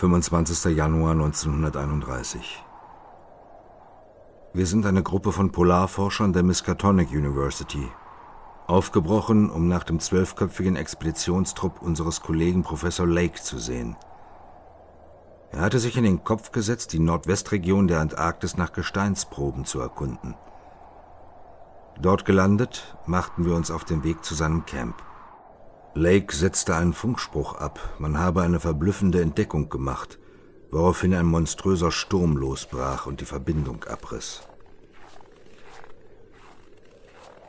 25. Januar 1931. Wir sind eine Gruppe von Polarforschern der Miskatonic University, aufgebrochen, um nach dem zwölfköpfigen Expeditionstrupp unseres Kollegen Professor Lake zu sehen. Er hatte sich in den Kopf gesetzt, die Nordwestregion der Antarktis nach Gesteinsproben zu erkunden. Dort gelandet, machten wir uns auf den Weg zu seinem Camp. Lake setzte einen Funkspruch ab, man habe eine verblüffende Entdeckung gemacht, woraufhin ein monströser Sturm losbrach und die Verbindung abriss.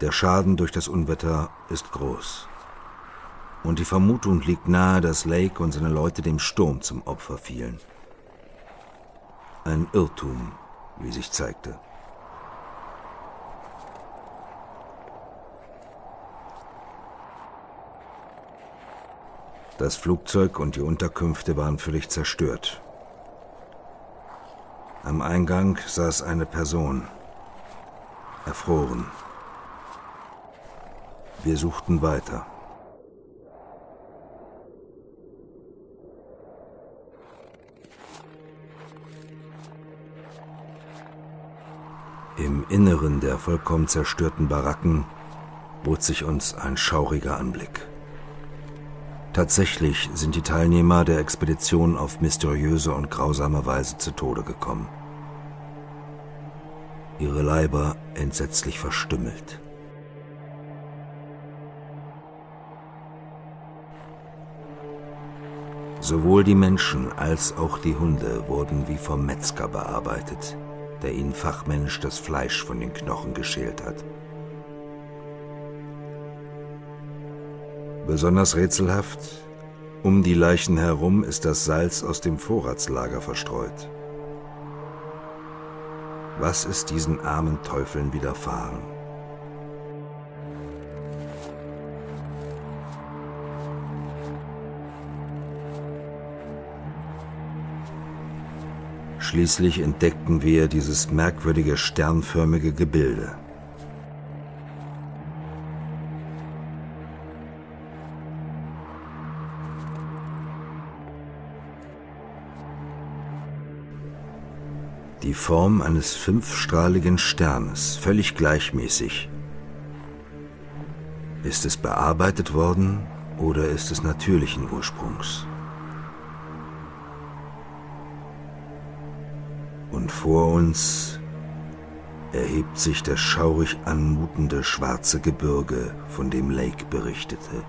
Der Schaden durch das Unwetter ist groß. Und die Vermutung liegt nahe, dass Lake und seine Leute dem Sturm zum Opfer fielen. Ein Irrtum, wie sich zeigte. Das Flugzeug und die Unterkünfte waren völlig zerstört. Am Eingang saß eine Person, erfroren. Wir suchten weiter. Im Inneren der vollkommen zerstörten Baracken bot sich uns ein schauriger Anblick. Tatsächlich sind die Teilnehmer der Expedition auf mysteriöse und grausame Weise zu Tode gekommen. Ihre Leiber entsetzlich verstümmelt. Sowohl die Menschen als auch die Hunde wurden wie vom Metzger bearbeitet, der ihnen fachmännisch das Fleisch von den Knochen geschält hat. Besonders rätselhaft, um die Leichen herum ist das Salz aus dem Vorratslager verstreut. Was ist diesen armen Teufeln widerfahren? Schließlich entdeckten wir dieses merkwürdige sternförmige Gebilde. Die Form eines fünfstrahligen Sternes, völlig gleichmäßig. Ist es bearbeitet worden oder ist es natürlichen Ursprungs? Und vor uns erhebt sich das schaurig anmutende schwarze Gebirge, von dem Lake berichtete.